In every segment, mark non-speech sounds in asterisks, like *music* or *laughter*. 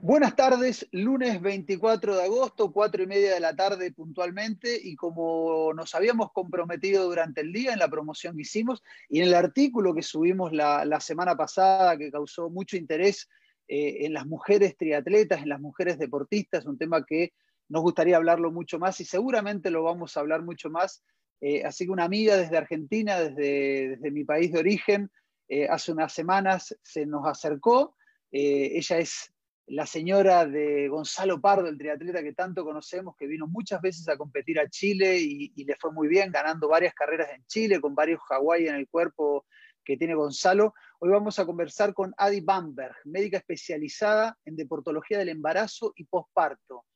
Buenas tardes, lunes 24 de agosto, cuatro y media de la tarde puntualmente, y como nos habíamos comprometido durante el día en la promoción que hicimos y en el artículo que subimos la, semana pasada, que causó mucho interés eh, en las mujeres triatletas, en las mujeres deportistas, un tema que nos gustaría hablarlo mucho más y seguramente lo vamos a hablar mucho más. Eh, así que una amiga desde Argentina, desde, desde mi país de origen, eh, hace unas semanas se nos acercó. ella es la señora de Gonzalo Pardo, el triatleta que tanto conocemos, que vino muchas veces a competir a Chile y, le fue muy bien, ganando varias carreras en Chile, con varios Hawái en el cuerpo que tiene Gonzalo. Hoy vamos a conversar con Adi Bamberg, médica especializada en deportología del embarazo y posparto.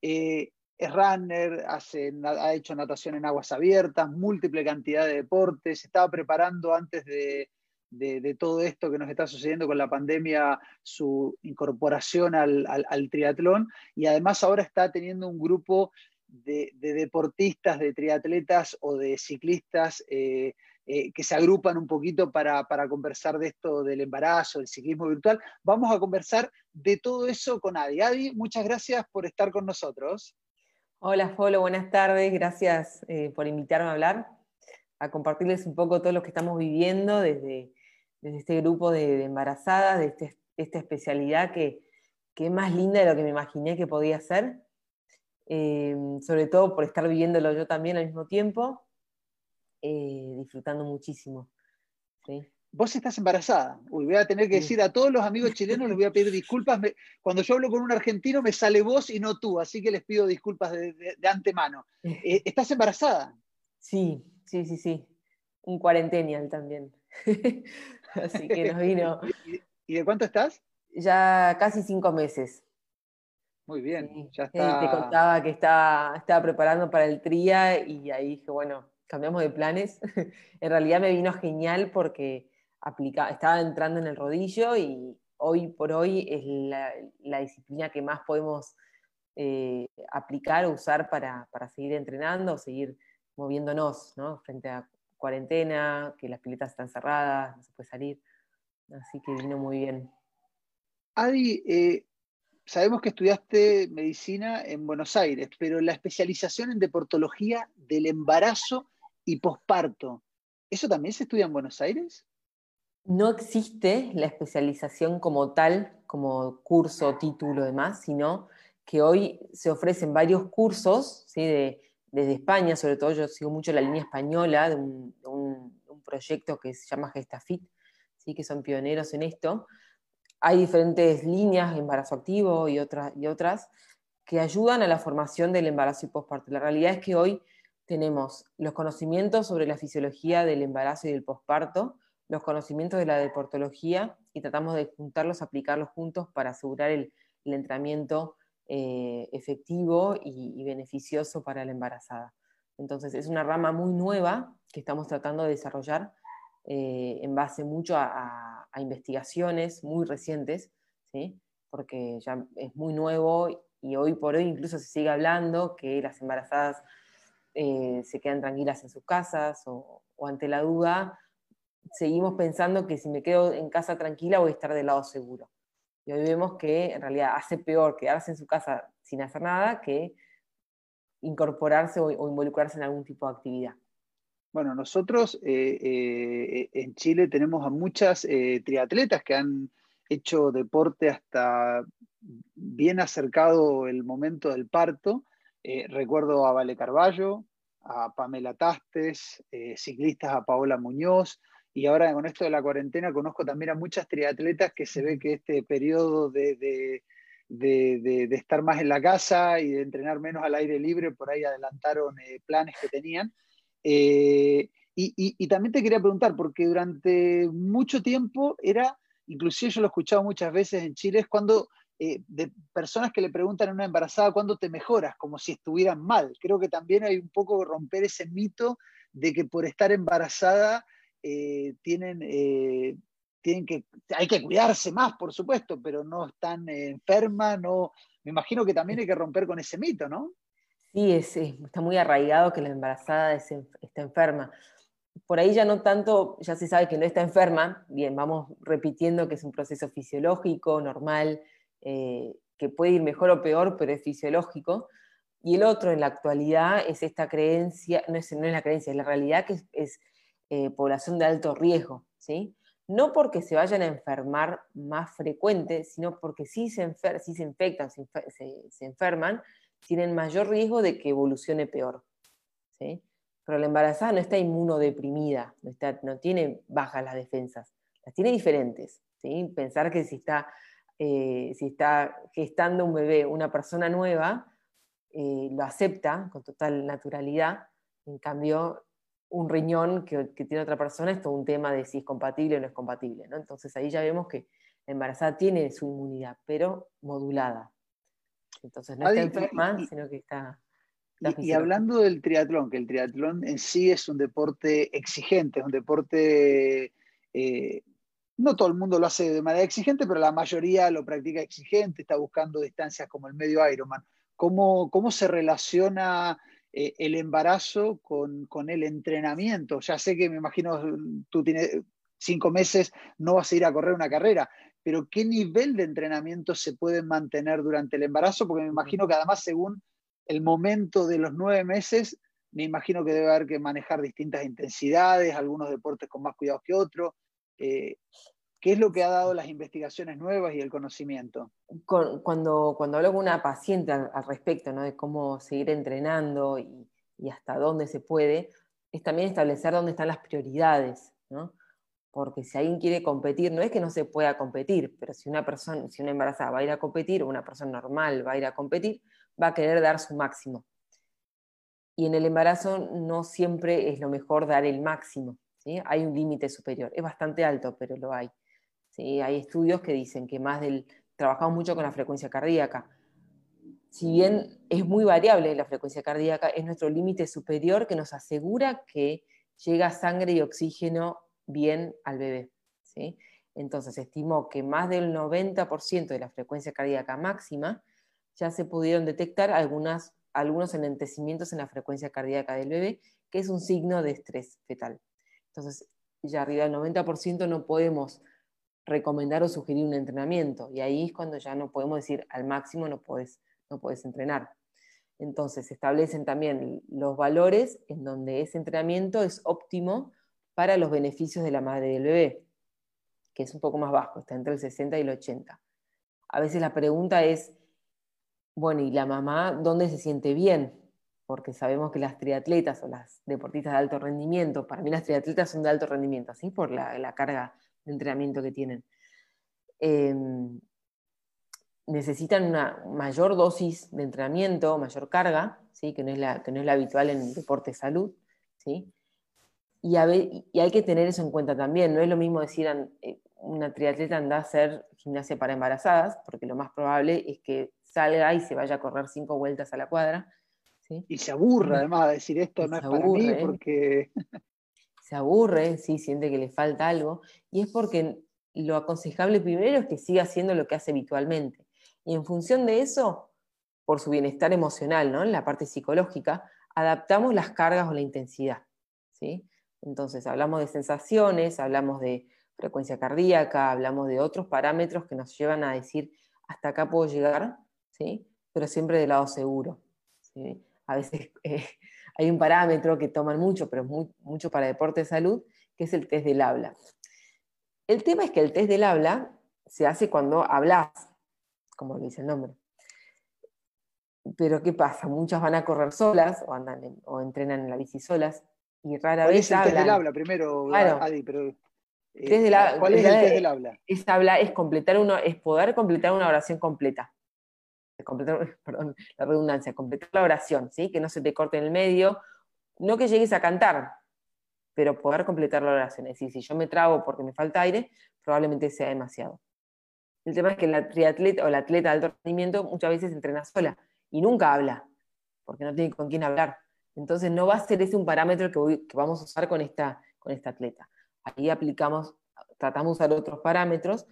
Eh, es runner, ha hecho natación en aguas abiertas, múltiple cantidad de deportes, estaba preparando antes de, de, todo esto que nos está sucediendo con la pandemia, su incorporación al, triatlón y además ahora está teniendo un grupo de, deportistas, de triatletas o de ciclistas eh, eh, que se agrupan un poquito para, conversar de esto del embarazo, del ciclismo virtual. Vamos a conversar de todo eso con Adi. Adi, muchas gracias por estar con nosotros. Hola, Folo, buenas tardes. Gracias eh, por invitarme a hablar, a compartirles un poco todo lo que estamos viviendo desde desde este grupo de, embarazadas, de este, esta especialidad que, es más linda de lo que me imaginé que podía ser, eh, sobre todo por estar viviéndolo yo también al mismo tiempo, eh, disfrutando muchísimo. Vos estás embarazada. Uy, voy a tener que decir a todos los amigos chilenos, les voy a pedir disculpas. cuando yo hablo con un argentino me sale vos y no tú, así que les pido disculpas de, antemano. *laughs* Eh, ¿Estás embarazada? Sí, sí, sí, sí. Un cuarentenial también. *laughs* *laughs* Así que nos vino. ¿Y de cuánto estás? Ya casi cinco meses. Muy bien, ya está. te contaba que estaba, estaba preparando para el TRIA y ahí dije, bueno, cambiamos de planes. *laughs* en realidad me vino genial porque estaba entrando en el rodillo y hoy por hoy es la, disciplina que más podemos eh, aplicar o usar para, para, seguir entrenando, seguir moviéndonos ¿no? frente a cuarentena, que las piletas están cerradas, no se puede salir. Así que vino muy bien. Adi, eh, sabemos que estudiaste medicina en Buenos Aires, pero la especialización en deportología del embarazo y posparto, ¿eso también se estudia en Buenos Aires? No existe la especialización como tal, como curso, título, demás, sino que hoy se ofrecen varios cursos ¿sí? de desde España, sobre todo yo sigo mucho la línea española de un, proyecto que se llama Gestafit, ¿sí? que son pioneros en esto. Hay diferentes líneas, embarazo activo y otras, y otras, que ayudan a la formación del embarazo y posparto. La realidad es que hoy tenemos los conocimientos sobre la fisiología del embarazo y del posparto, los conocimientos de la deportología y tratamos de juntarlos, aplicarlos juntos para asegurar el entrenamiento eh, efectivo y, beneficioso para la embarazada. Entonces es una rama muy nueva que estamos tratando de desarrollar eh, en base mucho a, investigaciones muy recientes, ¿sí? porque ya es muy nuevo y hoy por hoy incluso se sigue hablando que las embarazadas eh, se quedan tranquilas en sus casas o, o ante la duda seguimos pensando que si me quedo en casa tranquila voy a estar del lado seguro. Y hoy vemos que en realidad hace peor quedarse en su casa sin hacer nada que incorporarse o, involucrarse en algún tipo de actividad. Bueno, nosotros eh, eh, en Chile tenemos a muchas eh, triatletas que han hecho deporte hasta bien acercado el momento del parto. recuerdo a Vale Carballo, a Pamela Tastes, ciclistas a Paola Muñoz, y ahora con esto de la cuarentena conozco también a muchas triatletas que se ve que este periodo de, estar más en la casa y de entrenar menos al aire libre, por ahí adelantaron eh, planes que tenían. Eh, y, también te quería preguntar, porque durante mucho tiempo era, inclusive yo lo he escuchado muchas veces en Chile, es cuando eh, de personas que le preguntan a una embarazada cuándo te mejoras, como si estuvieran mal. Creo que también hay un poco romper ese mito de que por estar embarazada eh, tienen, eh, tienen que, hay que cuidarse más, por supuesto, pero no están enfermas, no, me imagino que también hay que romper con ese mito, ¿no? Sí, es, está muy arraigado que la embarazada está enferma. Por ahí ya no tanto, ya se sabe que no está enferma, bien, vamos repitiendo que es un proceso fisiológico, normal, eh, que puede ir mejor o peor, pero es fisiológico. Y el otro, en la actualidad, es esta creencia, no es, no es la creencia, es la realidad que es, eh, población de alto riesgo, ¿sí? No porque se vayan a enfermar más frecuente, sino porque si se, si se infectan, se, se, enferman, tienen mayor riesgo de que evolucione peor. ¿sí? Pero la embarazada no está inmunodeprimida, no, está, no tiene bajas las defensas, las tiene diferentes. ¿sí? Pensar que si está, eh, si está gestando un bebé, una persona nueva, eh, lo acepta con total naturalidad, en cambio un riñón que, tiene otra persona es todo un tema de si es compatible o no es compatible. ¿no? Entonces ahí ya vemos que la embarazada tiene su inmunidad, pero modulada. Entonces no está enferma, sino que está y, hablando del triatlón, que el triatlón en sí es un deporte exigente, es un deporte, eh, no todo el mundo lo hace de manera exigente, pero la mayoría lo practica exigente, está buscando distancias como el medio Ironman. ¿Cómo, cómo se relaciona eh, el embarazo con, el entrenamiento? Ya sé que me imagino tú tienes cinco meses, no vas a ir a correr una carrera, pero ¿qué nivel de entrenamiento se puede mantener durante el embarazo? Porque me imagino que además según el momento de los nueve meses, me imagino que debe haber que manejar distintas intensidades, algunos deportes con más cuidados que otros. Eh, ¿Qué es lo que ha dado las investigaciones nuevas y el conocimiento? cuando, hablo con una paciente al, respecto ¿no? de cómo seguir entrenando y, hasta dónde se puede, es también establecer dónde están las prioridades. ¿no? Porque si alguien quiere competir, no es que no se pueda competir, pero si una persona, si una embarazada va a ir a competir, una persona normal va a ir a competir, va a querer dar su máximo. Y en el embarazo no siempre es lo mejor dar el máximo. Hay un límite superior. Es bastante alto, pero lo hay. Hay estudios que dicen que más del... Trabajamos mucho con la frecuencia cardíaca. Si bien es muy variable la frecuencia cardíaca, es nuestro límite superior que nos asegura que llega sangre y oxígeno bien al bebé. ¿sí? Entonces, estimó que más del 90% de la frecuencia cardíaca máxima ya se pudieron detectar algunos enlentecimientos en la frecuencia cardíaca del bebé, que es un signo de estrés fetal. Entonces, ya arriba del 90% no podemos recomendar o sugerir un entrenamiento, y ahí es cuando ya no podemos decir al máximo no puedes, no puedes entrenar. Entonces, se establecen también los valores en donde ese entrenamiento es óptimo para los beneficios de la madre del bebé, que es un poco más bajo, está entre el 60 y el 80. A veces la pregunta es, bueno, ¿y la mamá dónde se siente bien? Porque sabemos que las triatletas o las deportistas de alto rendimiento, para mí las triatletas son de alto rendimiento, así por la, carga de entrenamiento que tienen. Em, necesitan una mayor dosis de entrenamiento, mayor carga, ¿sí? que, no es la, que no es la habitual en deporte de salud. ¿sí? Y, y, hay que tener eso en cuenta también. No es lo mismo decir eh, una triatleta anda a hacer gimnasia para embarazadas, porque lo más probable es que salga y se vaya a correr cinco vueltas a la cuadra. Y se aburre además de decir esto no es para mí porque... Se aburre, sí, siente que le falta algo, y es porque lo aconsejable primero es que siga haciendo lo que hace habitualmente. Y en función de eso, por su bienestar emocional, ¿no? en la parte psicológica, adaptamos las cargas o la intensidad. ¿sí? Entonces, hablamos de sensaciones, hablamos de frecuencia cardíaca, hablamos de otros parámetros que nos llevan a decir, hasta acá puedo llegar, pero siempre del lado seguro. A veces *laughs* eh, hay un parámetro que toman mucho, pero muy, mucho para deporte de salud, que es el test del habla. El tema es que el test del habla se hace cuando hablas, como dice el nombre. Pero ¿qué pasa? Muchas van a correr solas o, andan o entrenan en la bici solas y rara vez es el test del habla primero, Adi? Pero, eh, ¿Cuál es el test del habla? Es, habla, es, completar uno, es poder completar una oración completa completar, *laughs* perdón, la redundancia, completar la oración, ¿sí? que no se te corte en el medio, no que llegues a cantar, pero poder completar la oración. Es decir, si yo me trago porque me falta aire, probablemente sea demasiado. El tema es que la triatleta o la atleta de alto rendimiento muchas veces entrena sola y nunca habla, porque no tiene con quién hablar. Entonces no va a ser ese un parámetro que, que vamos a usar con esta, con esta atleta. Ahí aplicamos, tratamos de usar otros parámetros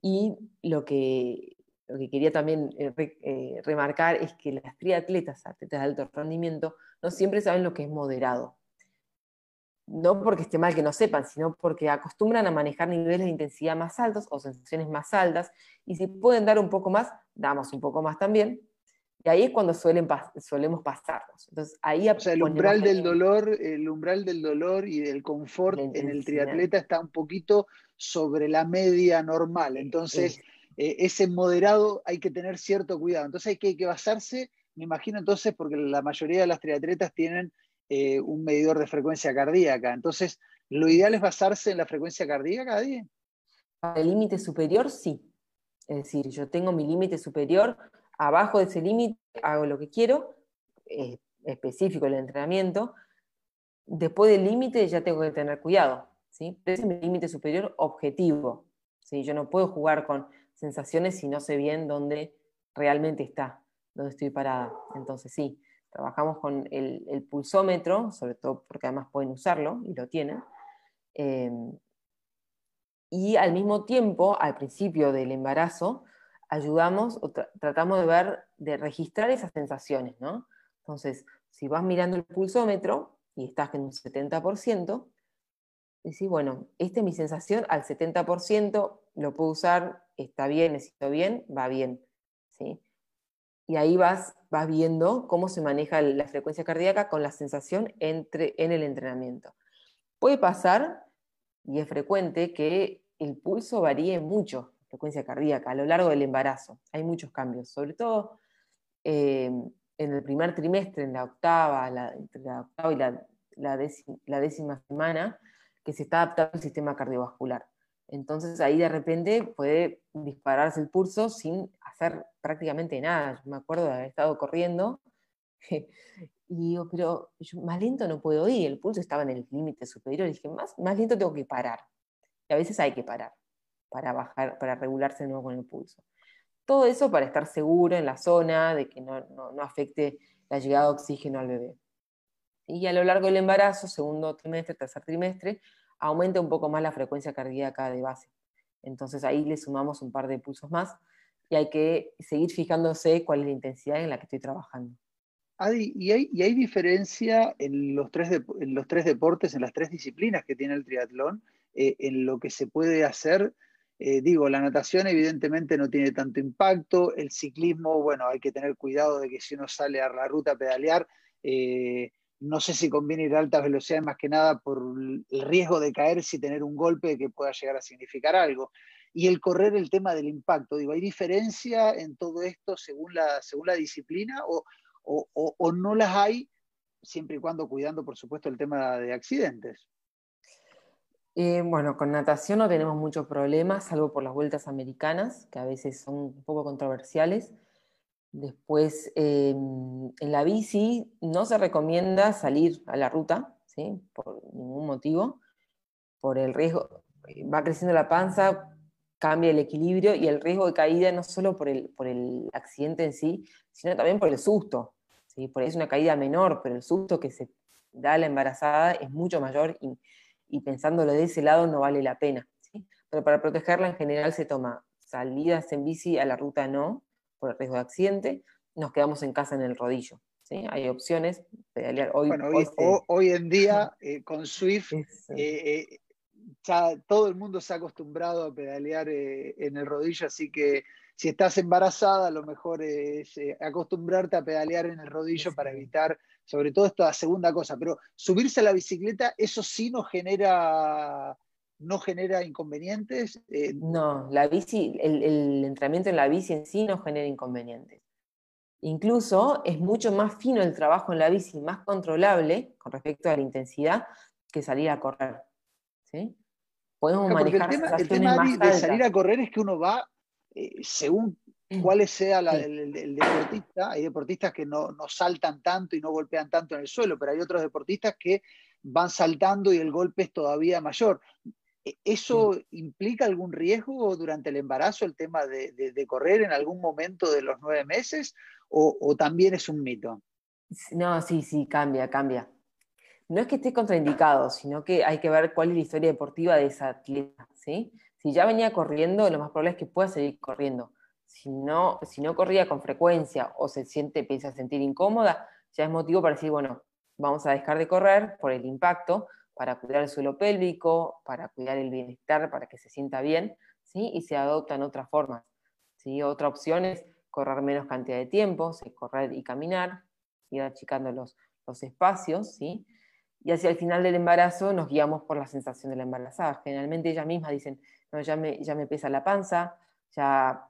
y lo que lo que quería también eh, eh, remarcar es que las triatletas, atletas de alto rendimiento, no siempre saben lo que es moderado. no porque esté mal que no sepan, sino porque acostumbran a manejar niveles de intensidad más altos o sensaciones más altas, y si pueden dar un poco más, damos un poco más también, y ahí es cuando suelen solemos pasarnos. Entonces, ahí o sea, el umbral del dolor, el umbral del dolor y del confort en el triatleta está un poquito sobre la media normal. Entonces, eh, ese moderado hay que tener cierto cuidado. Entonces hay que, basarse, me imagino entonces, porque la mayoría de las triatletas tienen eh, un medidor de frecuencia cardíaca. Entonces, ¿lo ideal es basarse en la frecuencia cardíaca cada día? El límite superior, sí. Es decir, yo tengo mi límite superior, abajo de ese límite hago lo que quiero, es específico el entrenamiento. Después del límite ya tengo que tener cuidado. ¿sí? ese es mi límite superior objetivo. ¿sí? Yo no puedo jugar con sensaciones si no sé bien dónde realmente está, dónde estoy parada. Entonces sí, Trabajamos con el, pulsómetro, sobre todo porque además pueden usarlo y lo tienen. Eh, y al mismo tiempo, al principio del embarazo, ayudamos o tratamos de ver, de registrar esas sensaciones, ¿no? Entonces, si vas mirando el pulsómetro y estás en un 70%, decís, bueno, esta es mi sensación, al 70% lo puedo usar, está bien, necesito bien, va bien. ¿sí? y ahí vas, vas viendo cómo se maneja la frecuencia cardíaca con la sensación entre, en el entrenamiento. Puede pasar, y es frecuente, que el pulso varíe mucho, frecuencia cardíaca, a lo largo del embarazo. Hay muchos cambios, sobre todo eh, en el primer trimestre, en la octava, la octava y la, la décima semana, que se está adaptando el sistema cardiovascular. Entonces ahí de repente puede dispararse el pulso sin hacer prácticamente nada. Yo me acuerdo de haber estado corriendo *laughs* y digo, pero más lento no puedo ir, el pulso estaba en el límite superior. Y dije, más, más lento tengo que parar. Y a veces hay que parar para bajar, para regularse de nuevo con el pulso. Todo eso para estar seguro en la zona, de que no, no afecte la llegada de oxígeno al bebé. Y a lo largo del embarazo, segundo trimestre, tercer trimestre, aumenta un poco más la frecuencia cardíaca de base. Entonces ahí le sumamos un par de pulsos más y hay que seguir fijándose cuál es la intensidad en la que estoy trabajando. Adi, ¿y hay, diferencia en los, tres en los tres deportes, en las tres disciplinas que tiene el triatlón, eh, en lo que se puede hacer? Eh, digo, la natación evidentemente no tiene tanto impacto, el ciclismo, bueno, hay que tener cuidado de que si uno sale a la ruta a pedalear, eh, no sé si conviene ir a altas velocidades más que nada por el riesgo de caer y tener un golpe que pueda llegar a significar algo. Y el correr el tema del impacto, digo, ¿hay diferencia en todo esto según la, según la disciplina o, no las hay, siempre y cuando cuidando, por supuesto, el tema de accidentes? Eh, bueno, con natación no tenemos muchos problemas, salvo por las vueltas americanas, que a veces son un poco controversiales. Después, em, en la bici no se recomienda salir a la ruta, ¿sí? por ningún motivo, por el riesgo, eh, va creciendo la panza, cambia el equilibrio y el riesgo de caída no solo por el, por el accidente en sí, sino también por el susto. ¿sí? Por ahí es una caída menor, pero el susto que se da a la embarazada es mucho mayor y, y pensándolo de ese lado no vale la pena. Pero para protegerla en general se toma salidas en bici a la ruta no, por el riesgo de accidente, nos quedamos en casa en el rodillo. ¿sí? Hay opciones, pedalear hoy. hoy, en día *laughs* eh, con Swift, eh, eh, ya todo el mundo se ha acostumbrado a pedalear en el rodillo, así que si estás embarazada, lo mejor es acostumbrarte a pedalear en el rodillo para evitar, sobre todo esta segunda cosa. Pero subirse a la bicicleta, eso sí nos genera no genera inconvenientes? Eh, no, la bici, el, entrenamiento en la bici en sí no genera inconvenientes. Incluso es mucho más fino el trabajo en la bici, más controlable con respecto a la intensidad que salir a correr. ¿sí? Podemos manejar el tema, de, salir a correr es que uno va eh, según mm. cuál sea el, deportista. Hay deportistas que no, no saltan tanto y no golpean tanto en el suelo, pero hay otros deportistas que van saltando y el golpe es todavía mayor. ¿E-, ¿Eso implica algún riesgo durante el embarazo, el tema de, correr en algún momento de los nueve meses, o, también es un mito? No, sí, sí, cambia, cambia. No es que esté contraindicado, sino que hay que ver cuál es la historia deportiva de esa atleta. ¿sí? Si ya venía corriendo, lo más probable es que pueda seguir corriendo. Si no, si no corría con frecuencia o se siente, empieza a sentir incómoda, ya es motivo para decir, bueno, vamos a dejar de correr por el impacto para cuidar el suelo pélvico, para cuidar el bienestar, para que se sienta bien, ¿sí? y se adoptan otras formas. ¿sí? Otra opción es correr menos cantidad de tiempo, correr y caminar, ir achicando los, los espacios, ¿sí? y hacia el final del embarazo nos guiamos por la sensación de la embarazada. Generalmente ellas mismas dicen, no, ya me, ya me pesa la panza, ya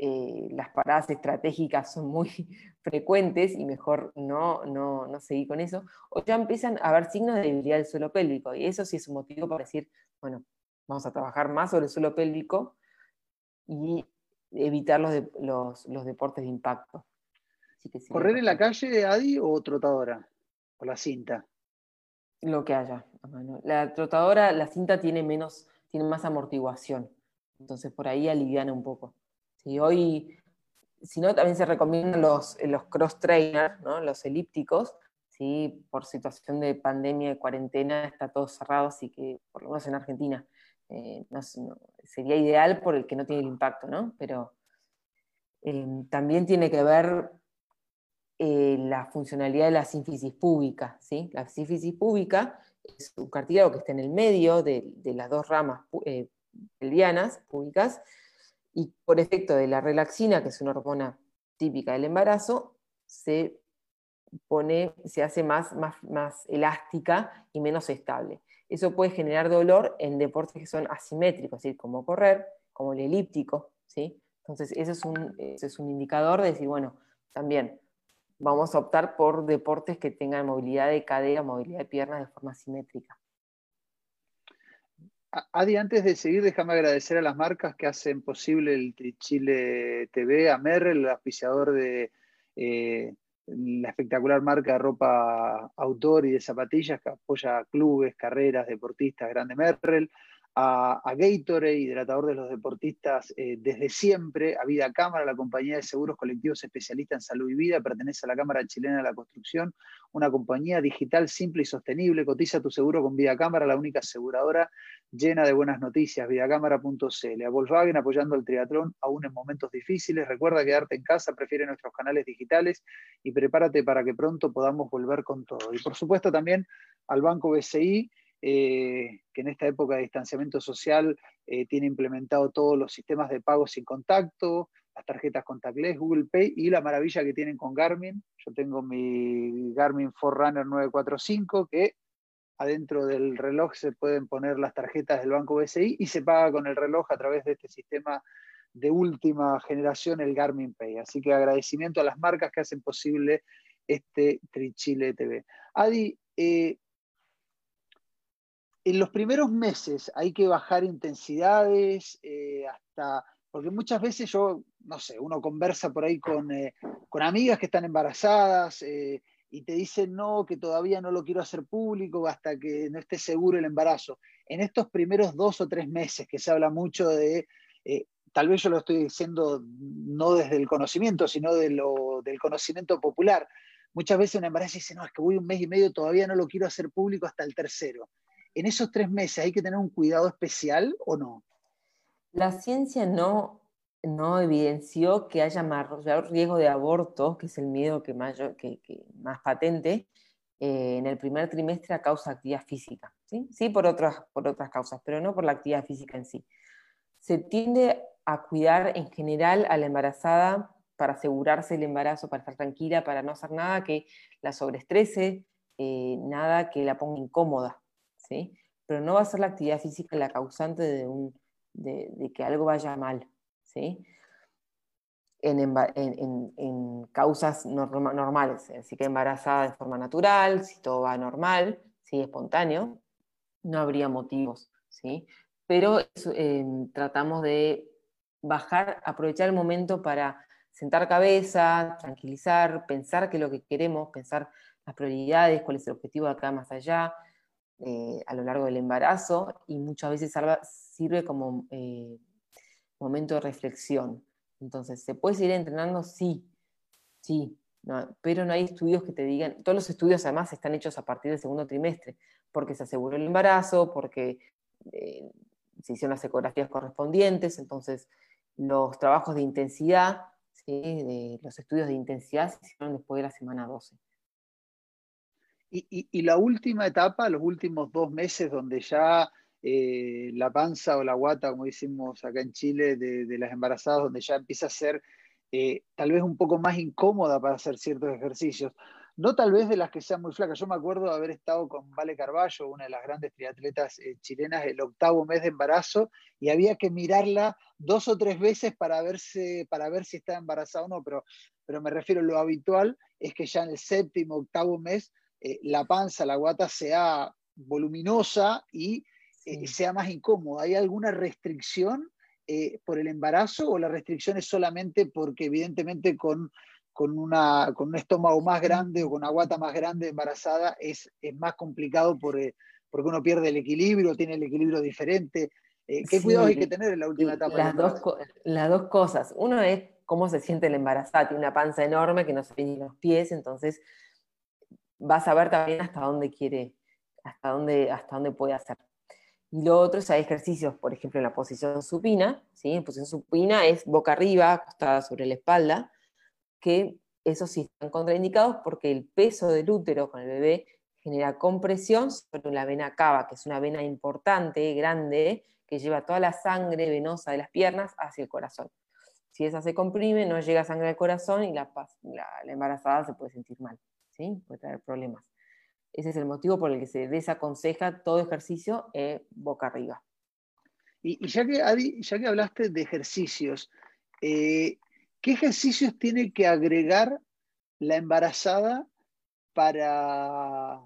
eh, las paradas estratégicas son muy *laughs* frecuentes y mejor no, no, no seguir con eso, o ya empiezan a haber signos de debilidad del suelo pélvico, y eso sí es un motivo para decir, bueno, vamos a trabajar más sobre el suelo pélvico y evitar los, los, deportes de impacto. ¿Correr en la calle, Adi, o trotadora? ¿O la cinta? Lo que haya. La trotadora, la cinta tiene menos, tiene más amortiguación. Entonces por ahí aliviana un poco. Si hoy, si no, también se recomiendan los, los cross trainers, ¿no? los elípticos, ¿sí? por situación de pandemia, de cuarentena, está todo cerrado, así que por lo menos en Argentina eh, sería ideal por el que no tiene el impacto, ¿no? Pero eh, también tiene que ver eh, la funcionalidad de la sínfisis pública. ¿sí? La sínfisis pública es un cartílago que está en el medio de, las dos ramas pelvianas públicas y por efecto de la relaxina, que es una hormona típica del embarazo, se pone, se hace más, más, más elástica y menos estable. Eso puede generar dolor en deportes que son asimétricos, ¿sí? como correr, como el elíptico. ¿sí? Entonces, ese es, un, es un indicador de decir, bueno, también vamos a optar por deportes que tengan movilidad de cadera, movilidad de piernas de forma simétrica. Adi, antes de seguir, déjame agradecer a las marcas que hacen posible el Chile TV, a Merrell, el auspiciador de eh, la espectacular marca de ropa autor y de zapatillas que apoya clubes, carreras, deportistas, Grande Merrell, a, Gatorade, hidratador de los deportistas eh, desde siempre, a Vida Cámara, la compañía de seguros colectivos especialista en salud y vida, pertenece a la Cámara Chilena de la Construcción, una compañía digital simple y sostenible. Cotiza tu seguro con Vida Cámara, la única aseguradora llena de buenas noticias, vidacámara.cl. A Volkswagen apoyando el triatlón aún en momentos difíciles. Recuerda quedarte en casa, prefiere nuestros canales digitales y prepárate para que pronto podamos volver con todo. Y por supuesto también al Banco BCI eh, que en esta época de distanciamiento social eh, tiene implementado todos los sistemas de pago sin contacto, las tarjetas contactless, Google Pay y la maravilla que tienen con Garmin. Yo tengo mi Garmin Forerunner 945 que adentro del reloj se pueden poner las tarjetas del banco BCI y se paga con el reloj a través de este sistema de última generación, el Garmin Pay. Así que agradecimiento a las marcas que hacen posible este Trichile TV. Adi, eh, en los primeros meses hay que bajar intensidades, eh, hasta, porque muchas veces yo, no sé, uno conversa por ahí con, eh, amigas que están embarazadas eh, y te dicen, no, que todavía no lo quiero hacer público hasta que no esté seguro el embarazo. En estos primeros dos o tres meses que se habla mucho de, tal vez yo lo estoy diciendo no desde el conocimiento, sino de lo, del conocimiento popular. Muchas veces un embarazo dice, no, es que voy un mes y medio, todavía no lo quiero hacer público hasta el tercero en esos tres meses hay que tener un cuidado especial o no? La ciencia no, no evidenció que haya mayor riesgo de aborto, que es el miedo que, que, más patente, eh, en el primer trimestre a causa de actividad física. Sí, sí por, otras, por otras causas, pero no por la actividad física en sí. Se tiende a cuidar en general a la embarazada para asegurarse el embarazo, para estar tranquila, para no hacer nada que la sobreestrese, eh, nada que la ponga incómoda. Pero no va a ser la actividad física la causante de, que algo vaya mal, ¿sí? En, causas normales, así que embarazada de forma natural, si todo va normal, si espontáneo, no habría motivos, ¿sí? Pero em, tratamos de bajar, aprovechar el momento para sentar cabeza, tranquilizar, pensar qué es lo que queremos, pensar las prioridades, cuál es el objetivo de acá más allá, eh, a lo largo del embarazo y muchas veces sirve como eh, momento de reflexión. Entonces, ¿se puede seguir entrenando? Sí, sí, pero no hay estudios que te digan, todos los estudios además están hechos a partir del segundo trimestre, porque se aseguró el embarazo, porque eh, se hicieron las ecografías correspondientes, entonces los trabajos de intensidad, los estudios de intensidad se hicieron después de la semana 12. Y, la última etapa, los últimos dos meses donde ya eh, la panza o la guata, como decimos acá en Chile, de, las embarazadas, donde ya empieza a ser eh, tal vez un poco más incómoda para hacer ciertos ejercicios. No tal vez de las que sean muy flacas. Yo me acuerdo de haber estado con Vale Carballo, una de las grandes triatletas eh, chilenas, el octavo mes de embarazo, y había que mirarla dos o tres veces para, verse, para ver si estaba embarazada o no, pero, pero me refiero lo habitual, es que ya en el séptimo, octavo mes eh, la panza, la guata sea voluminosa y eh, sea más incómoda. ¿Hay alguna restricción eh, por el embarazo o la restricción es solamente porque evidentemente con, con, una, con un estómago más grande o con una guata más grande embarazada es, es más complicado por, porque uno pierde el equilibrio, tiene el equilibrio diferente? ¿Qué cuidados hay que tener en la última etapa? Las, dos, las dos cosas. Uno es cómo se siente el embarazada. Tiene una panza enorme que no se ve ni los pies, entonces vas a ver también hasta dónde quiere, hasta dónde, hasta dónde puede hacer. Y lo otro es hay ejercicios, por ejemplo, en la posición supina, ¿sí? En posición supina es boca arriba, acostada sobre la espalda, que esos sí están contraindicados porque el peso del útero con el bebé genera compresión sobre la vena cava, que es una vena importante, grande, que lleva toda la sangre venosa de las piernas hacia el corazón. Si esa se comprime, no llega sangre al corazón y la embarazada se puede sentir mal. Puede traer problemas. Ese es el motivo por el que se desaconseja todo ejercicio eh, boca arriba. Y, ya, que, ya que hablaste de ejercicios, eh, ¿qué ejercicios tiene que agregar la embarazada para...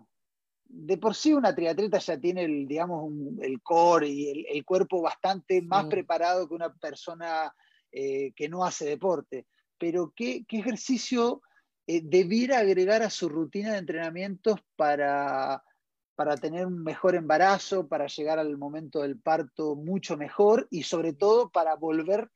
De por sí una triatleta ya tiene el, digamos, el core y el, cuerpo bastante más preparado que una persona eh, que no hace deporte. Pero ¿qué, qué ejercicio eh, debiera agregar a su rutina de entrenamientos para, para tener un mejor embarazo, para llegar al momento del parto mucho mejor y sobre todo para volver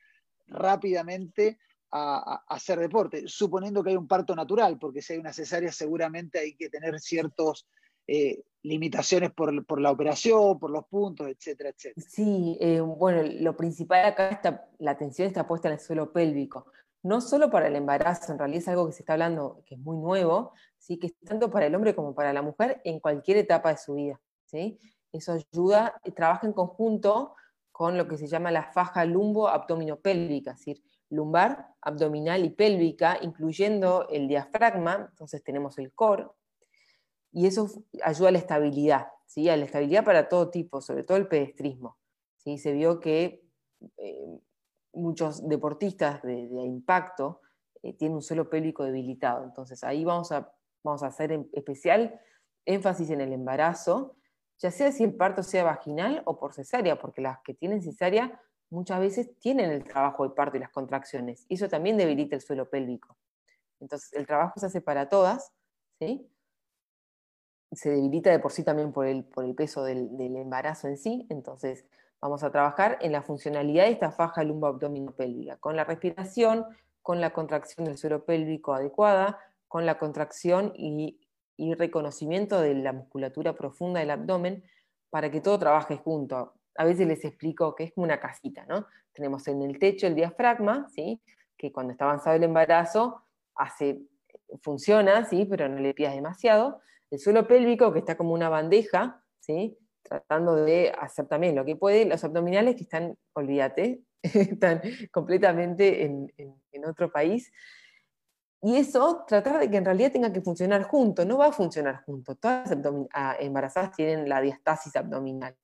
rápidamente a, hacer deporte, suponiendo que hay un parto natural, porque si hay una cesárea seguramente hay que tener ciertas eh, limitaciones por, la operación, por los puntos, etcétera, etcétera. Sí, eh, bueno, lo principal acá está, la atención está puesta en el suelo pélvico no solo para el embarazo, en realidad es algo que se está hablando que es muy nuevo, ¿sí? que es tanto para el hombre como para la mujer en cualquier etapa de su vida. ¿sí? Eso ayuda, trabaja en conjunto con lo que se llama la faja lumbo-abdominopélvica, es decir, lumbar, abdominal y pélvica, incluyendo el diafragma, entonces tenemos el core, y eso ayuda a la estabilidad, ¿sí? a la estabilidad para todo tipo, sobre todo el pedestrismo. ¿sí? Se vio que eh, muchos deportistas de, impacto eh, tienen un suelo pélvico debilitado. Entonces ahí vamos a, vamos a hacer en especial énfasis en el embarazo, ya sea si el parto sea vaginal o por cesárea, porque las que tienen cesárea muchas veces tienen el trabajo de parto y las contracciones. Y eso también debilita el suelo pélvico. Entonces el trabajo se hace para todas, ¿sí? se debilita de por sí también por el, por el peso del, del embarazo en sí. Entonces, Vamos a trabajar en la funcionalidad de esta faja lumbo-abdominopélvica, con la respiración, con la contracción del suelo pélvico adecuada, con la contracción y, reconocimiento de la musculatura profunda del abdomen, para que todo trabaje junto. A veces les explico que es como una casita, ¿no? Tenemos en el techo el diafragma, ¿sí? que cuando está avanzado el embarazo hace, funciona, ¿sí? pero no le pidas demasiado. El suelo pélvico, que está como una bandeja, ¿sí? Tratando de hacer también lo que puede. Los abdominales que están, olvídate, *laughs* están completamente en, otro país. Y eso, tratar de que en realidad tenga que funcionar junto, no va a funcionar junto. Todas las ah, embarazadas tienen la diastasis abdominal.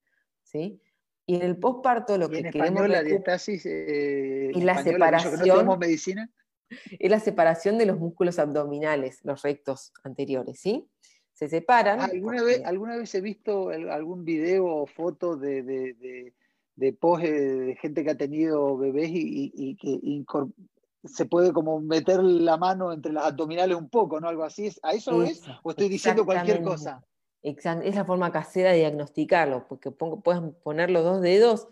¿sí? Y en el posparto lo que queremos... la diastasis... Eh, y la separación... medicina? Es la separación de los músculos abdominales, los rectos anteriores, ¿sí? Se separan. ¿Alguna, vez, ¿Alguna vez he visto algún video o foto de, de, de, de gente que ha tenido bebés y, que se puede como meter la mano entre las abdominales un poco, ¿no? Algo así. ¿A eso, es? ¿O estoy diciendo cualquier cosa? Es la forma casera de diagnosticarlo, porque puedes poner los dos dedos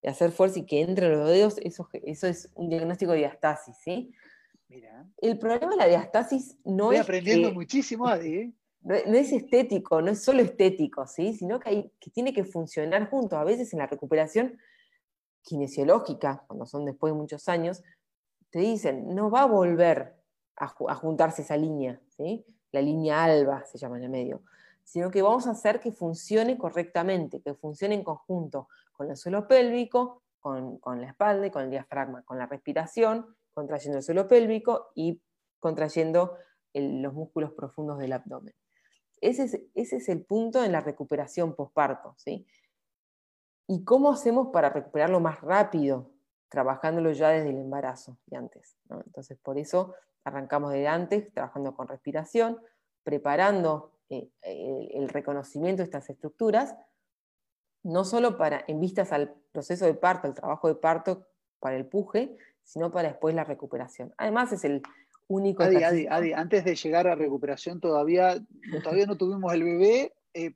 y hacer fuerza y que entre los dos dedos, eso, eso es un diagnóstico de diastasis, ¿sí? Mira. El problema de la diastasis no Estoy es. aprendiendo muchísimo, Adi. ¿eh? No, es estético, no es solo estético, ¿sí? sino que, hay, que tiene que funcionar juntos. A veces en la recuperación kinesiológica, cuando son después de muchos años, te dicen, no va a volver a, juntarse esa línea. ¿sí? la línea alba se llama en el medio, sino que vamos a hacer que funcione correctamente, que funcione en conjunto con el suelo pélvico, con, la espalda y con el diafragma, con la respiración, contrayendo el suelo pélvico y contrayendo los músculos profundos del abdomen. Ese es, ese es, el punto en la recuperación postparto. ¿sí? ¿Y cómo hacemos para recuperarlo más rápido? Trabajándolo ya desde el embarazo y antes. Entonces, por eso arrancamos desde antes, trabajando con respiración, preparando eh, el reconocimiento de estas estructuras, no solo para, en vistas al proceso de parto, el trabajo de parto para el puje, sino para después la recuperación. Además, es el único. Adi, Adi, antes de llegar a recuperación, todavía, todavía no tuvimos el bebé. Eh,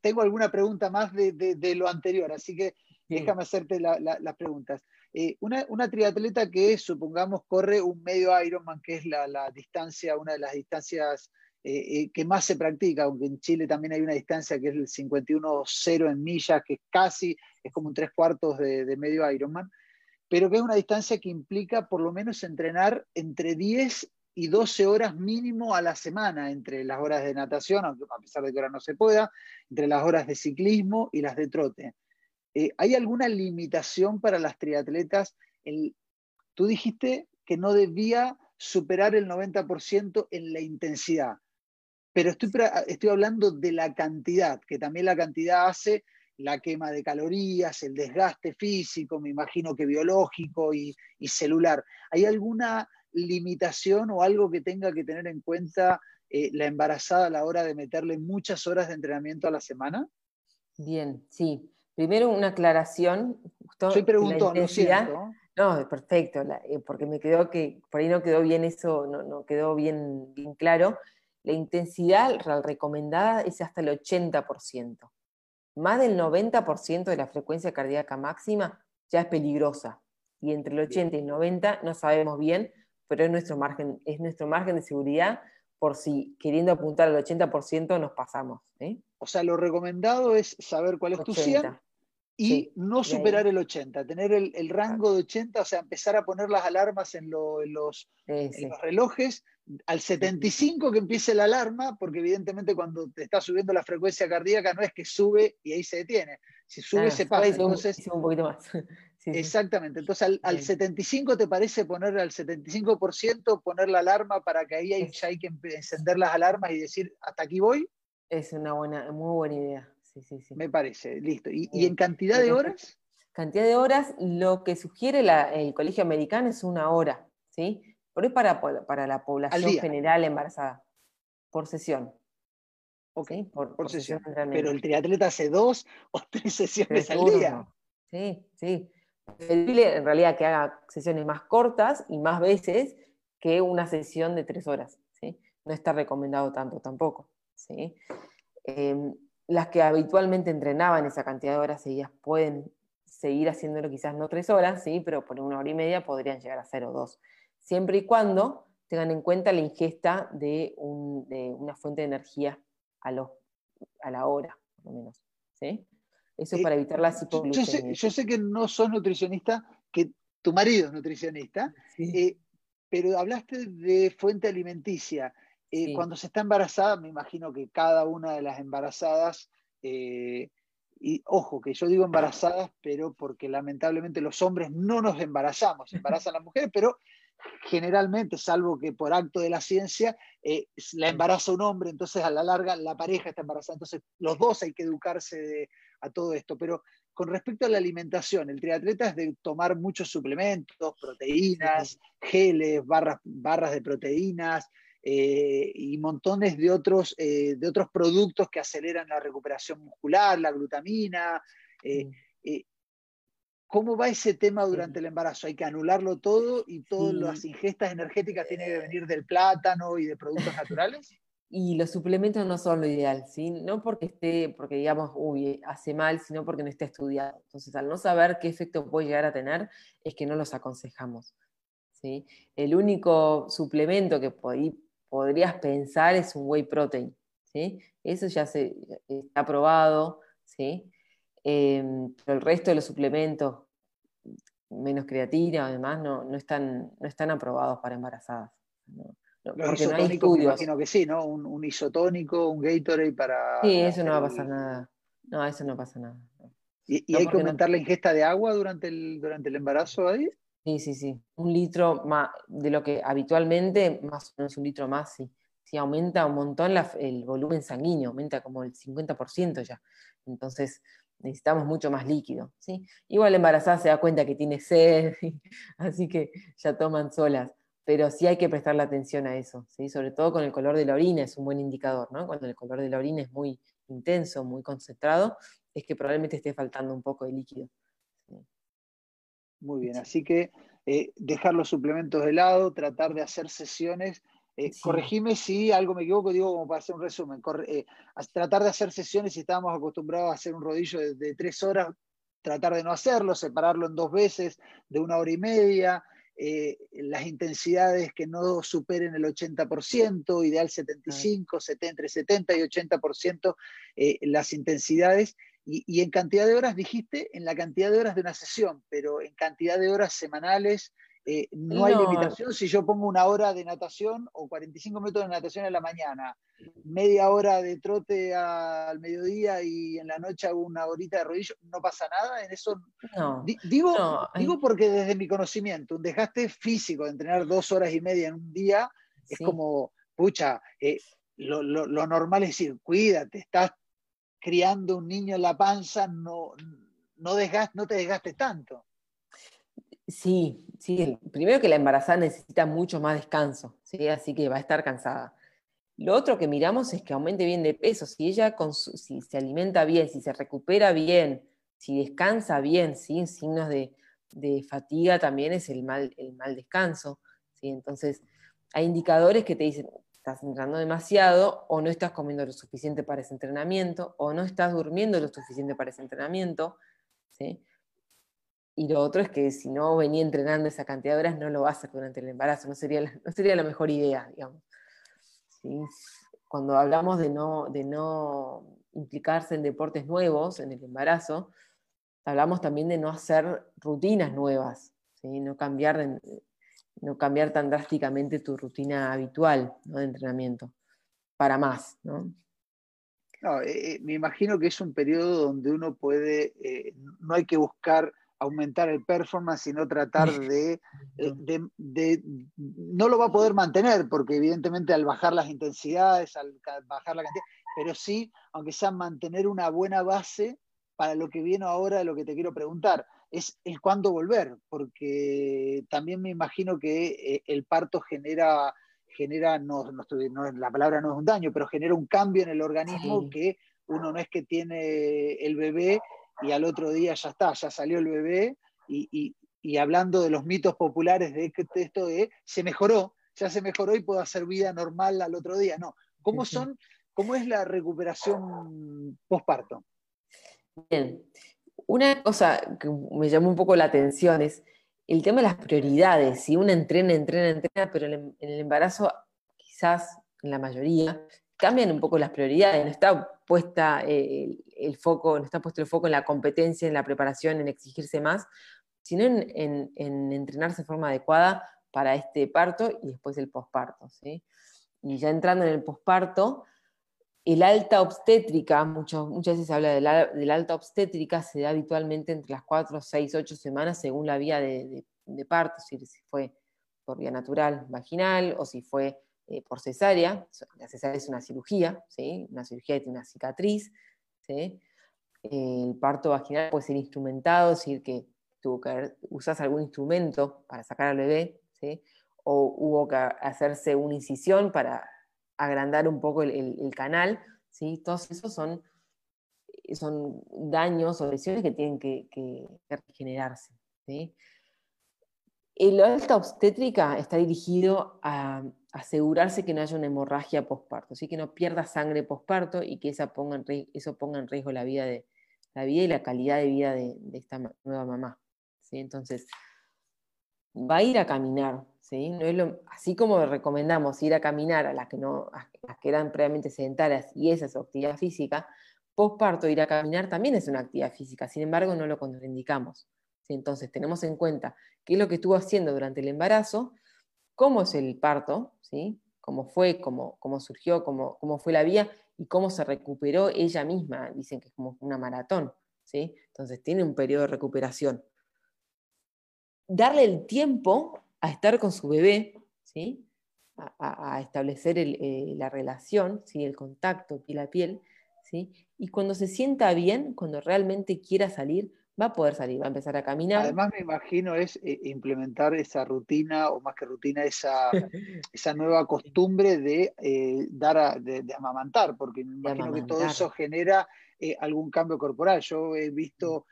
tengo alguna pregunta más de, lo anterior, así que déjame hacerte las preguntas. Eh, una, triatleta que, supongamos, corre un medio Ironman, que es la, distancia, una de las distancias eh, que más se practica, aunque en Chile también hay una distancia que es el 51.0 en millas, que es casi, es como un tres cuartos de, de medio Ironman pero que es una distancia que implica por lo menos entrenar entre 10 y 12 horas mínimo a la semana, entre las horas de natación, a pesar de que ahora no se pueda, entre las horas de ciclismo y las de trote. Eh, ¿Hay alguna limitación para las triatletas? tú dijiste que no debía superar el 90% en la intensidad, pero estoy, estoy hablando de la cantidad, que también la cantidad hace la quema de calorías, el desgaste físico, me imagino que biológico y, celular. ¿Hay alguna limitación o algo que tenga que tener en cuenta eh, la embarazada a la hora de meterle muchas horas de entrenamiento a la semana? Bien, sí. Primero una aclaración. Soy preguntón, lo siento. No, perfecto, eh, porque me quedó que, por ahí no quedó bien eso, no, no quedó bien, bien claro. La intensidad recomendada es hasta el 80% más del 90% de la frecuencia cardíaca máxima ya es peligrosa. Y entre el 80 y el 90 no sabemos bien, pero es nuestro margen, es nuestro margen de seguridad por si queriendo apuntar al 80% nos pasamos. ¿eh? O sea, lo recomendado es saber cuál es tu 100 y no superar el 80, tener el, rango de 80, o sea, empezar a poner las alarmas en, los, los, relojes, al 75 que empiece la alarma, porque evidentemente cuando te está subiendo la frecuencia cardíaca no es que sube y ahí se detiene, si sube se pasa, entonces... Un, poquito más. Exactamente, entonces al, 75 te parece poner al 75% poner la alarma para que ahí hay, ya hay que encender las alarmas y decir, hasta aquí voy. Es una buena, muy buena idea. Me parece, listo. ¿Y, en cantidad de horas? Cantidad de horas, lo que sugiere el Colegio Americano es una hora, ¿sí? Pero es para, para la población general embarazada, por sesión. Ok, por, sesión. Pero el triatleta hace dos o tres sesiones al día. Sí, sí. En realidad que haga sesiones más cortas y más veces que una sesión de tres horas. ¿sí? No está recomendado tanto tampoco. ¿sí? Em, las que habitualmente entrenaban esa cantidad de horas seguidas pueden seguir haciéndolo quizás no tres horas, ¿sí? pero por una hora y media podrían llegar a ser o dos, siempre y cuando tengan en cuenta la ingesta de, una fuente de energía a, a la hora, por lo menos. ¿sí? Eso es eh, para evitar la hipoglucemia. Yo sé, que no sos nutricionista, que tu marido es nutricionista, eh, pero hablaste de fuente alimenticia. Eh, cuando se está embarazada, me imagino que cada una de las embarazadas, eh, y ojo, que yo digo embarazadas, pero porque lamentablemente los hombres no nos embarazamos, *laughs* embarazan las mujeres, pero generalmente, salvo que por acto de la ciencia, eh, la embaraza un hombre, entonces a la larga la pareja está embarazada, entonces los dos hay que educarse a todo esto, pero con respecto a la alimentación, el triatleta es de tomar muchos suplementos, proteínas, geles, barras, barras de proteínas, eh, y montones de otros, eh, de otros productos que aceleran la recuperación muscular, la glutamina. Eh. ¿Cómo va ese tema durante el embarazo? ¿Hay que anularlo todo y todas las ingestas energéticas tienen que venir del plátano y de productos naturales? Y los suplementos no son lo ideal, ¿sí? No porque esté, porque digamos, uy, hace mal, sino porque no esté estudiado. Entonces, al no saber qué efecto puede llegar a tener, es que no los aconsejamos. ¿sí? El único suplemento que podrías pensar es un whey protein. ¿sí? Eso ya se, está probado, ¿sí? Em, pero el resto de los suplementos, menos creatina, además, no, no, están, no están aprobados para embarazadas. Los isotónicos, me imagino que sí, ¿no? Un, isotónico, un Gatorade para... Sí, eso no va a pasar nada. No, eso no pasa nada. ¿Y, hay que aumentar la ingesta de agua durante el, durante el embarazo ahí? Sí, sí, sí. Un litro más de lo que habitualmente, más o menos un litro más, sí. Sí, aumenta un montón el volumen sanguíneo, aumenta como el 50% ya. Entonces, necesitamos mucho más líquido. ¿sí? Igual la embarazada se da cuenta que tiene sed, *laughs* así que ya toman solas. Pero sí hay que prestarle atención a eso, ¿sí? sobre todo con el color de la orina, es un buen indicador. ¿no? Cuando el color de la orina es muy intenso, muy concentrado, es que probablemente esté faltando un poco de líquido. Muy bien, así que eh, dejar los suplementos de lado, tratar de hacer sesiones eh, corregime si algo me equivoco, digo como para hacer un resumen. Eh, tratar de hacer sesiones si estábamos acostumbrados a hacer un rodillo de, tres horas, tratar de no hacerlo, separarlo en dos veces de una hora y media, eh, las intensidades que no superen el 80%, ideal 75, 70, entre 70 y 80% las intensidades. Y, y, en cantidad de horas, dijiste, en la cantidad de horas de una sesión, pero en cantidad de horas semanales eh, no, hay limitación si yo pongo una hora de natación o 45 minutos de natación en la mañana, media hora de trote al mediodía y en la noche hago una horita de rodillo, no pasa nada en eso. digo, digo porque desde mi conocimiento, un dejaste físico de entrenar dos horas y media en un día es como, pucha, eh, lo, normal es decir, cuídate, estás criando un niño en la panza, no, no, no te desgastes tanto. Sí, sí. Primero que la embarazada necesita mucho más descanso, ¿sí? así que va a estar cansada. Lo otro que miramos es que aumente bien de peso. Si ella si se alimenta bien, si se recupera bien, si descansa bien, sin signos de, fatiga también es el mal, el mal descanso. Entonces, hay indicadores que te dicen, estás entrenando demasiado, o no estás comiendo lo suficiente para ese entrenamiento, o no estás durmiendo lo suficiente para ese entrenamiento. ¿sí? Y lo otro es que si no venía entrenando esa cantidad de horas, no lo va a hacer durante el embarazo, no sería la, no sería la mejor idea, digamos. Cuando hablamos de no, de no implicarse en deportes nuevos en el embarazo, hablamos también de no hacer rutinas nuevas, no, cambiar, no cambiar tan drásticamente tu rutina habitual de entrenamiento, para más. ¿no? Eh, eh, me imagino que es un periodo donde uno puede, eh, no hay que buscar aumentar el performance y no tratar *laughs* eh, de, de, No lo va a poder mantener, porque evidentemente al bajar las intensidades, al bajar la cantidad, pero sí, aunque sea mantener una buena base para lo que viene ahora de lo que te quiero preguntar, es el cuándo volver, porque también me imagino que eh, el parto genera, genera no, no, la palabra no es un daño, pero genera un cambio en el organismo que uno no es que tiene el bebé y al otro día ya está, ya salió el bebé y, hablando de los mitos populares de esto de se mejoró, ya se mejoró y puedo hacer vida normal al otro día. No, ¿cómo son, cómo es la recuperación postparto? Bien, una cosa que me llamó un poco la atención es el tema de las prioridades. Si uno entrena, entrena, entrena, pero en el embarazo, quizás en la mayoría, cambian un poco las prioridades, no está puesta eh, el, foco, no está puesto el foco en la competencia, en la preparación, en exigirse más, sino en, entrenarse de forma adecuada para este parto y después el posparto. Y ya entrando en el posparto, el alta obstétrica, muchas veces se habla de la, alta obstétrica, se da habitualmente entre las 4, 6, 8 semanas según la vía de, de parto, si fue por vía natural, vaginal, o si fue eh, por cesárea. La cesárea es una cirugía, ¿sí? una cirugía que tiene una cicatriz. El parto vaginal puede ser instrumentado, es decir, que tuvo que usas algún instrumento para sacar al bebé, o hubo que hacerse una incisión para agrandar un poco el, canal. ¿sí? Todos esos son, son daños o lesiones que tienen que, que regenerarse. ¿sí? El alta obstétrica está dirigido a asegurarse que no haya una hemorragia postparto, así que no pierda sangre postparto y que eso ponga en riesgo la vida, de, la vida y la calidad de vida de, esta nueva mamá. ¿sí? Entonces, va a ir a caminar, ¿sí? así como recomendamos ir a caminar a las que, no, las que eran previamente sedentarias y esa es su actividad física, postparto ir a caminar también es una actividad física, sin embargo no lo contraindicamos. Entonces tenemos en cuenta qué es lo que estuvo haciendo durante el embarazo, cómo es el parto, ¿sí? cómo fue, cómo, cómo surgió, cómo, cómo fue la vía y cómo se recuperó ella misma. Dicen que es como una maratón, ¿sí? Entonces tiene un periodo de recuperación. Darle el tiempo a estar con su bebé, ¿sí? A, establecer eh, la relación, ¿sí? el contacto piel a piel, ¿sí? y cuando se sienta bien, cuando realmente quiera salir, va a poder salir, va a empezar a caminar. Además, me imagino es eh, implementar esa rutina, o más que rutina, esa, *laughs* esa nueva costumbre de eh, dar de, amamantar, porque me imagino que todo eso genera eh, algún cambio corporal. Yo he visto,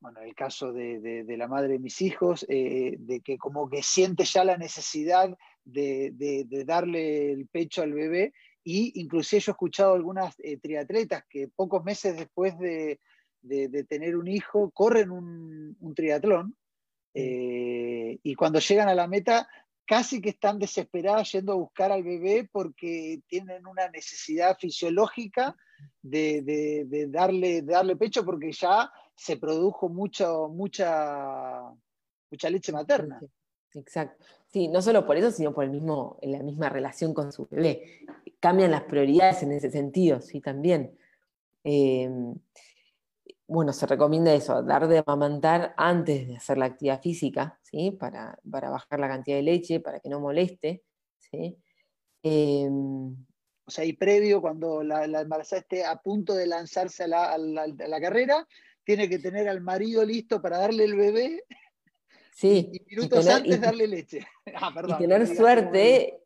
bueno, el caso de, la madre de mis hijos, de que como que siente ya la necesidad de, darle el pecho al bebé, y inclusive yo he escuchado algunas triatletas que pocos meses después de de, tener un hijo, corren un, triatlón eh, y cuando llegan a la meta casi que están desesperadas yendo a buscar al bebé porque tienen una necesidad fisiológica de, darle, darle pecho porque ya se produjo mucho, mucha, mucha leche materna. Exacto. Sí, no solo por eso, sino por el mismo, la misma relación con su bebé. Cambian las prioridades en ese sentido, sí, también. Eh, bueno, se recomienda eso, dar de amamantar antes de hacer la actividad física, ¿sí? Para, bajar la cantidad de leche, para que no moleste, ¿sí? Em, o sea, y previo, cuando la, embarazada esté a punto de lanzarse a la, carrera, tiene que tener al marido listo para darle el bebé sí, y minutos antes darle leche. *laughs* Ah, y tener suerte,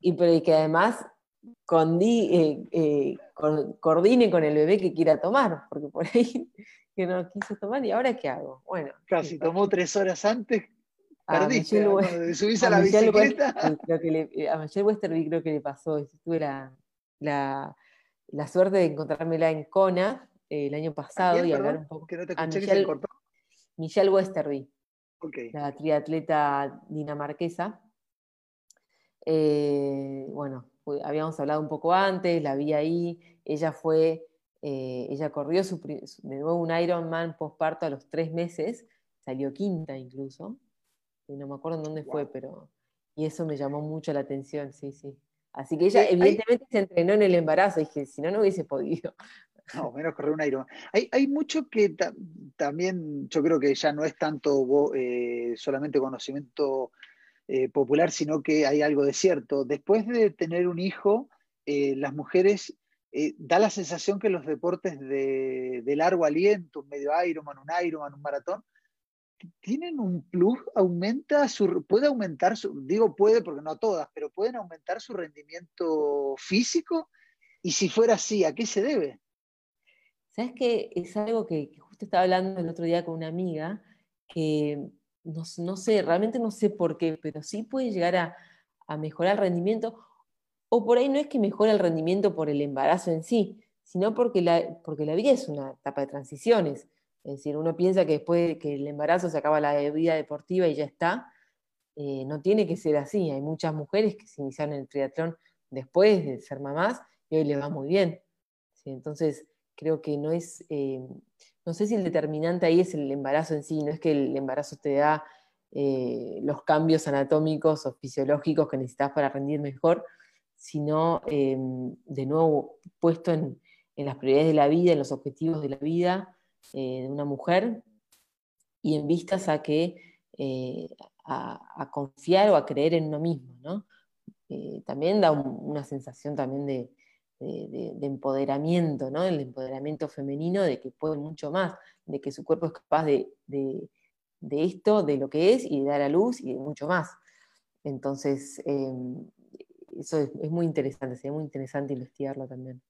y, pero y que además eh, eh, coordine con el bebé que quiera tomar, porque por ahí *laughs* que no quiso tomar y ahora qué hago. Bueno. Casi tomó tres horas antes, perdiste, de subirse a, la bicicleta. creo que le, a Michelle Westerby creo que le pasó, tuve la, la, la suerte de encontrármela en Kona eh, el año pasado y hablar un poco. Que no te escuché, Michelle, cortó. Michelle Westerby, la triatleta dinamarquesa. bueno, habíamos hablado un poco antes, la vi ahí, ella fue, eh, ella corrió su, de nuevo un Ironman postparto a los tres meses, salió quinta incluso, no me acuerdo en dónde fue, pero, y eso me llamó mucho la atención, sí, sí. Así que ella evidentemente se entrenó en el embarazo, y dije, si no, no hubiese podido. No, menos correr un Ironman. Hay, hay mucho que también, yo creo que ya no es tanto eh, solamente conocimiento eh, popular, sino que hay algo de cierto. Después de tener un hijo, eh, las mujeres eh, da la sensación que los deportes de, largo aliento, un medio Ironman, un Ironman, un maratón, tienen un plus, aumenta su, puede aumentar su, digo puede porque no todas, pero pueden aumentar su rendimiento físico. Y si fuera así, ¿a qué se debe? Sabes que es algo que, que justo estaba hablando el otro día con una amiga que no, sé, realmente no sé por qué, pero sí puede llegar a, mejorar el rendimiento, o por ahí no es que mejore el rendimiento por el embarazo en sí, sino porque la, porque la vida es una etapa de transiciones. Es decir, uno piensa que después de que el embarazo se acaba la vida deportiva y ya está. Eh, no tiene que ser así. Hay muchas mujeres que se iniciaron en el triatlón después de ser mamás y hoy les va muy bien. Entonces, creo que no es, eh, no sé si el determinante ahí es el embarazo en sí, no es que el embarazo te da eh, los cambios anatómicos o fisiológicos que necesitas para rendir mejor, sino eh, de nuevo puesto en, las prioridades de la vida, en los objetivos de la vida eh, de una mujer y en vistas a que a, confiar o a creer en uno mismo, ¿no? también da una sensación también de, de, empoderamiento, ¿no? El empoderamiento femenino de que puede mucho más, de que su cuerpo es capaz de, esto, de lo que es, y de dar a luz y de mucho más. Entonces, em, eso es, muy interesante, sería muy interesante investigarlo también.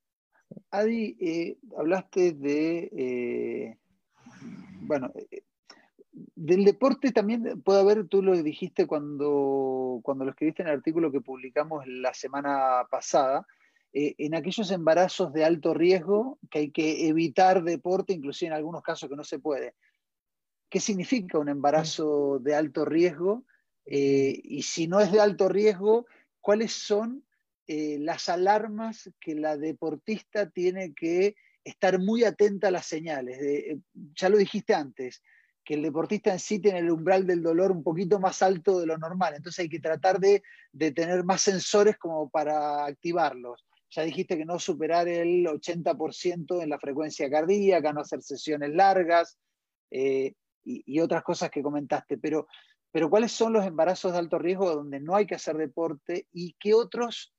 Adi, eh, hablaste de, eh, bueno, eh, del deporte también puede haber, tú lo dijiste cuando, cuando lo escribiste en el artículo que publicamos la semana pasada, eh, en aquellos embarazos de alto riesgo que hay que evitar deporte, inclusive en algunos casos que no se puede. ¿Qué significa un embarazo de alto riesgo? Eh, y si no es de alto riesgo, ¿cuáles son eh, las alarmas que la deportista tiene que estar muy atenta a las señales? ya lo dijiste antes, que el deportista en sí tiene el umbral del dolor un poquito más alto de lo normal. Entonces hay que tratar de, tener más sensores como para activarlos. Ya dijiste que no superar el 80% en la frecuencia cardíaca, no hacer sesiones largas eh, y, otras cosas que comentaste. Pero, pero ¿cuáles son los embarazos de alto riesgo donde no hay que hacer deporte y qué otros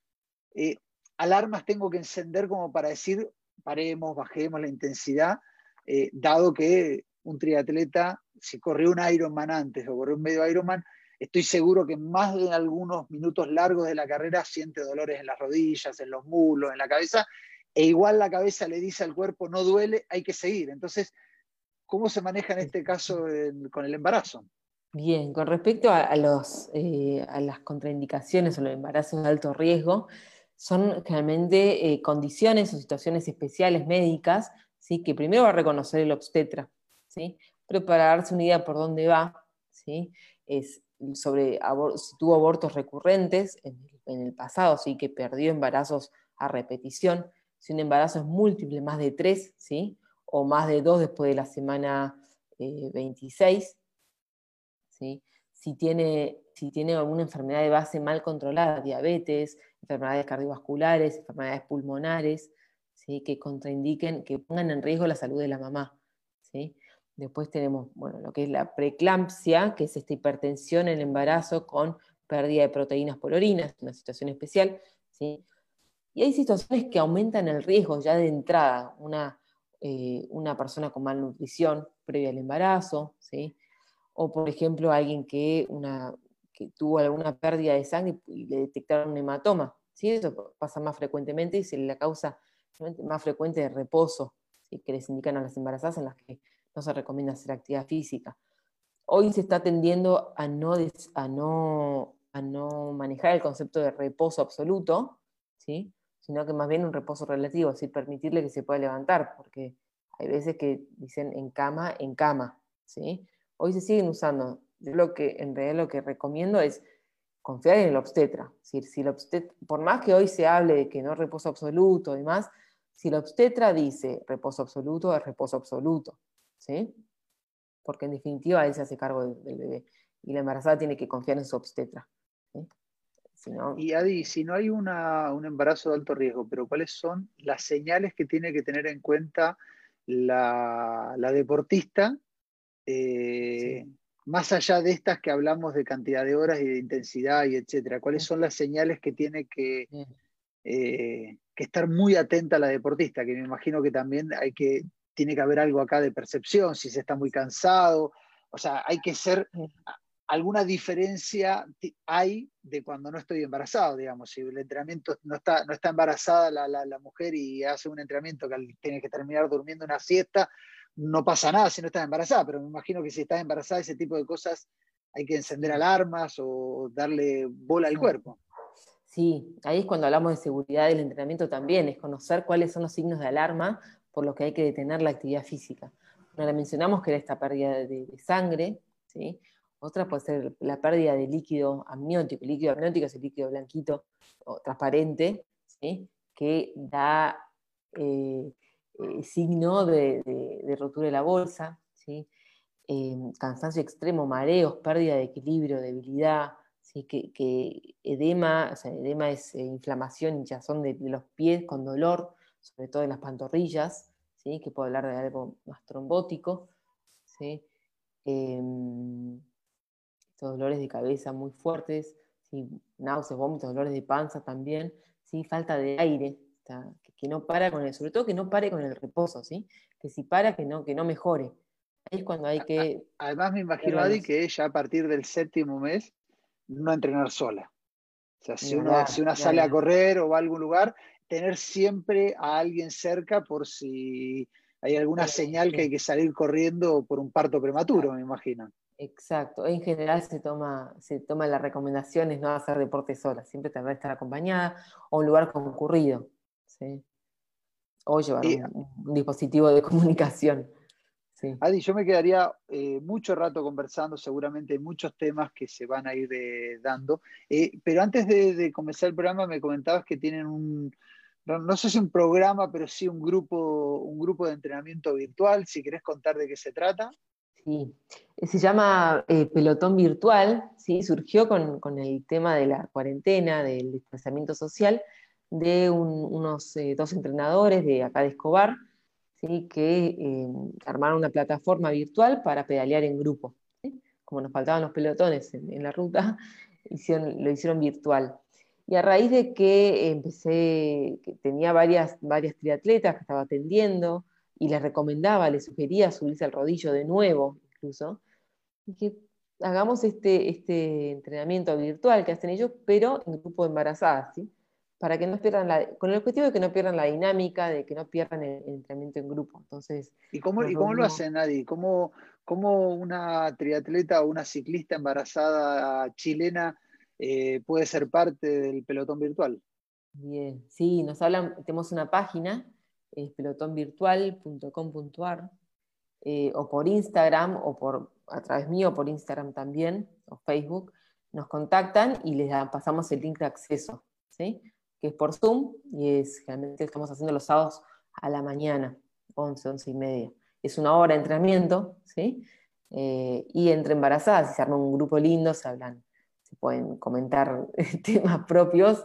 eh, alarmas tengo que encender como para decir paremos, bajemos la intensidad, eh, dado que un triatleta, si corrió un Ironman antes o corrió un medio Ironman, estoy seguro que más de algunos minutos largos de la carrera siente dolores en las rodillas, en los muslos, en la cabeza, e igual la cabeza le dice al cuerpo, no duele, hay que seguir. Entonces, ¿cómo se maneja en este caso con el embarazo? Bien, con respecto a, los, eh, a las contraindicaciones o los embarazos de alto riesgo, son generalmente eh, condiciones o situaciones especiales médicas ¿sí? que primero va a reconocer el obstetra, ¿sí? darse una idea por dónde va, ¿sí? es sobre si tuvo abortos recurrentes en, el pasado, ¿sí? que perdió embarazos a repetición, si un embarazo es múltiple, más de tres, ¿sí? o más de dos después de la semana 26, eh, ¿sí? si, tiene, si tiene alguna enfermedad de base mal controlada, diabetes, enfermedades cardiovasculares, enfermedades pulmonares, ¿sí? que contraindiquen, que pongan en riesgo la salud de la mamá. ¿sí? Después tenemos bueno, lo que es la preeclampsia, que es esta hipertensión en el embarazo con pérdida de proteínas por orina, es una situación especial. ¿sí? Y hay situaciones que aumentan el riesgo ya de entrada, una, eh, una persona con malnutrición previa al embarazo, ¿sí? o por ejemplo alguien que, una, que tuvo alguna pérdida de sangre y le detectaron un hematoma. ¿sí? Eso pasa más frecuentemente y es la causa más frecuente de reposo, que les indican a las embarazadas en las que no se recomienda hacer actividad física. Hoy se está tendiendo a no, a no, a no manejar el concepto de reposo absoluto, ¿sí? sino que más bien un reposo relativo, es decir, permitirle que se pueda levantar, porque hay veces que dicen en cama, en cama. ¿sí? Hoy se siguen usando. Yo lo que en realidad lo que recomiendo es confiar en el obstetra. si el obstetra, por más que hoy se hable de que no reposo absoluto y demás, si el obstetra dice reposo absoluto, es reposo absoluto. ¿Sí? Porque en definitiva él se hace cargo del, bebé y la embarazada tiene que confiar en su obstetra. Y Adi, si no hay un embarazo de alto riesgo, pero ¿cuáles son las señales que tiene que tener en cuenta la, deportista, eh, más allá de estas que hablamos de cantidad de horas y de intensidad y etcétera? ¿Cuáles son las señales que tiene que, eh, que estar muy atenta la deportista? Que me imagino que también hay que tiene que haber algo acá de percepción, si se está muy cansado, o sea, hay que ser, alguna diferencia hay de cuando no estoy embarazado, digamos, si el entrenamiento no está, no está embarazada la, mujer y hace un entrenamiento que tiene que terminar durmiendo una siesta, no pasa nada si no estás embarazada, pero me imagino que si estás embarazada, ese tipo de cosas hay que encender alarmas o darle bola al cuerpo. Sí, ahí es cuando hablamos de seguridad del entrenamiento también, es conocer cuáles son los signos de alarma por lo que hay que detener la actividad física. Una la mencionamos que era esta pérdida de, sangre, ¿sí? otra puede ser la pérdida de líquido amniótico. El líquido amniótico es el líquido blanquito o transparente, ¿sí? que da eh, eh, signo de, rotura de la bolsa, ¿sí? Eh, cansancio extremo, mareos, pérdida de equilibrio, debilidad, ¿sí? que, edema, o sea, edema es inflamación, hinchazón de los pies con dolor, sobre todo en las pantorrillas, ¿sí? que puedo hablar de algo más trombótico, ¿sí? Em, dolores de cabeza muy fuertes, náuseas, vómitos, dolores de panza también, ¿sí? falta de aire, que, no para con el, sobre todo que no pare con el reposo, ¿sí? que si para, que no, que no mejore. Ahí es cuando hay que... Además me imagino, Adi, que ella a partir del séptimo mes no entrenar sola. O sea, si, uno, si una sale a correr o va a algún lugar, tener siempre a alguien cerca por si hay alguna señal que hay que salir corriendo por un parto prematuro, me imagino. Exacto. En general se toma, se toma la recomendación es no hacer deporte sola, siempre tener que estar acompañada o un lugar concurrido. O llevar un, dispositivo de *laughs* comunicación. Adi, yo me quedaría eh, mucho rato conversando, seguramente hay muchos temas que se van a ir eh, dando. Eh, pero antes de, de, comenzar el programa me comentabas que tienen un, no, sé si un programa, pero sí un grupo, un grupo de entrenamiento virtual, si querés contar de qué se trata. Sí, se llama eh, Pelotón Virtual, ¿sí? surgió con, el tema de la cuarentena, del desplazamiento social, de unos eh, dos entrenadores de acá de Escobar, que eh, armaron una plataforma virtual para pedalear en grupo. Como nos faltaban los pelotones en, la ruta, *laughs* lo hicieron virtual. Y a raíz de que empecé, que tenía varias, varias triatletas que estaba atendiendo, y les recomendaba, les sugería subirse al rodillo de nuevo, incluso, y que hagamos este, este entrenamiento virtual que hacen ellos, pero en grupo de embarazadas, ¿sí? Para que no pierdan la, con el objetivo de que no pierdan la dinámica, de que no pierdan el, entrenamiento en grupo. Entonces, ¿Y cómo, ¿y cómo lo hacen, Adi? ¿Cómo, ¿Cómo, una triatleta o una ciclista embarazada chilena eh, puede ser parte del pelotón virtual? Bien, sí, nos hablan, tenemos una página es pelotonvirtual.com.ar, eh, o por Instagram, o por, a través mío por Instagram también, o Facebook, nos contactan y les pasamos el link de acceso, ¿sí? que es por Zoom, y es generalmente estamos haciendo los sábados a la mañana, 11, 11 y media. Es una hora de entrenamiento, ¿sí? Eh, y entre embarazadas, se arma un grupo lindo, se hablan, se pueden comentar *laughs* temas propios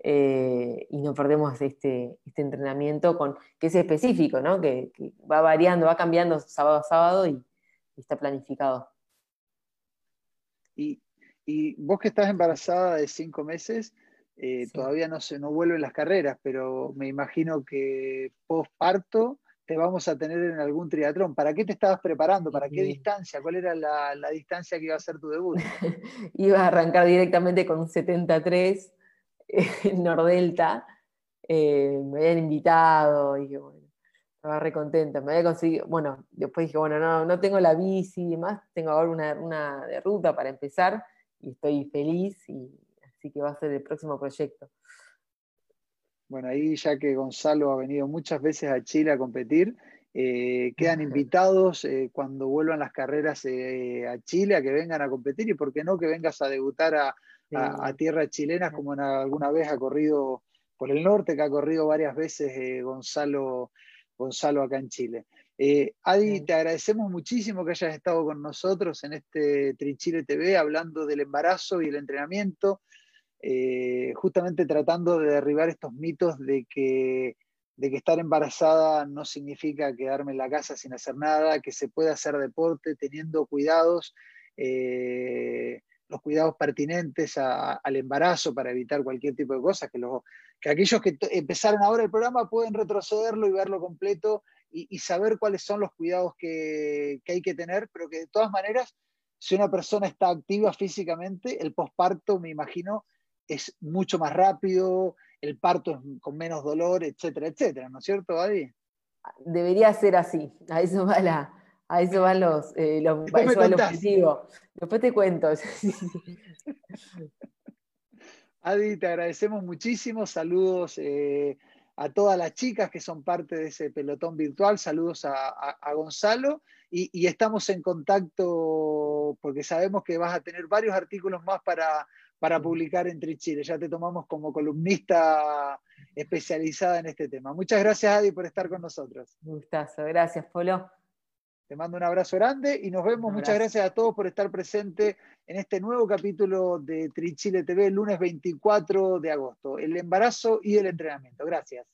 eh, y no perdemos este, este, entrenamiento con, que es específico, ¿no? que, va variando, va cambiando sábado a sábado y, está planificado. Y, vos que estás embarazada de cinco meses, eh, todavía no, se, no vuelven las carreras, pero me imagino que post parto te vamos a tener en algún triatlón. ¿Para qué te estabas preparando? ¿Para qué distancia? ¿Cuál era la, la distancia que iba a ser tu debut? *laughs* iba a arrancar directamente con un 73 en *laughs* Nordelta, eh, me habían invitado y bueno, estaba re contenta, me había conseguido, bueno, después dije, bueno, no, no tengo la bici y demás, tengo ahora una, una de ruta para empezar y estoy feliz y así que va a ser el próximo proyecto. Bueno, ahí ya que Gonzalo ha venido muchas veces a Chile a competir, eh, quedan invitados eh, cuando vuelvan las carreras a Chile a que vengan a competir y por qué no que vengas a debutar a, a, tierras chilenas, como alguna vez ha corrido por el norte, que ha corrido varias veces eh, Gonzalo, Gonzalo acá en Chile. Eh, Adi, te agradecemos muchísimo que hayas estado con nosotros en este Trinchile TV hablando del embarazo y el entrenamiento, eh, justamente tratando de derribar estos mitos de que, de que estar embarazada no significa quedarme en la casa sin hacer nada, que se puede hacer deporte teniendo cuidados los cuidados pertinentes al embarazo para evitar cualquier tipo de cosas, que, que aquellos que empezaron ahora el programa pueden retrocederlo y verlo completo y, saber cuáles son los cuidados que, hay que tener, pero que de todas maneras, si una persona está activa físicamente, el posparto, me imagino, es mucho más rápido, el parto es con menos dolor, etcétera, etcétera, ¿no es cierto, Adi? Debería ser así, a eso va la, a eso van los, eh, los, Después te cuento. *laughs* Adi, te agradecemos muchísimo. Saludos eh, a todas las chicas que son parte de ese pelotón virtual. Saludos a, Gonzalo. Y, estamos en contacto porque sabemos que vas a tener varios artículos más para, para publicar en Chile. Ya te tomamos como columnista especializada en este tema. Muchas gracias, Adi, por estar con nosotros. Un gustazo. Gracias, Polo. Te mando un abrazo grande y nos vemos. Muchas gracias a todos por estar presentes en este nuevo capítulo de Trichile TV, lunes 24 de agosto. El embarazo y el entrenamiento. Gracias.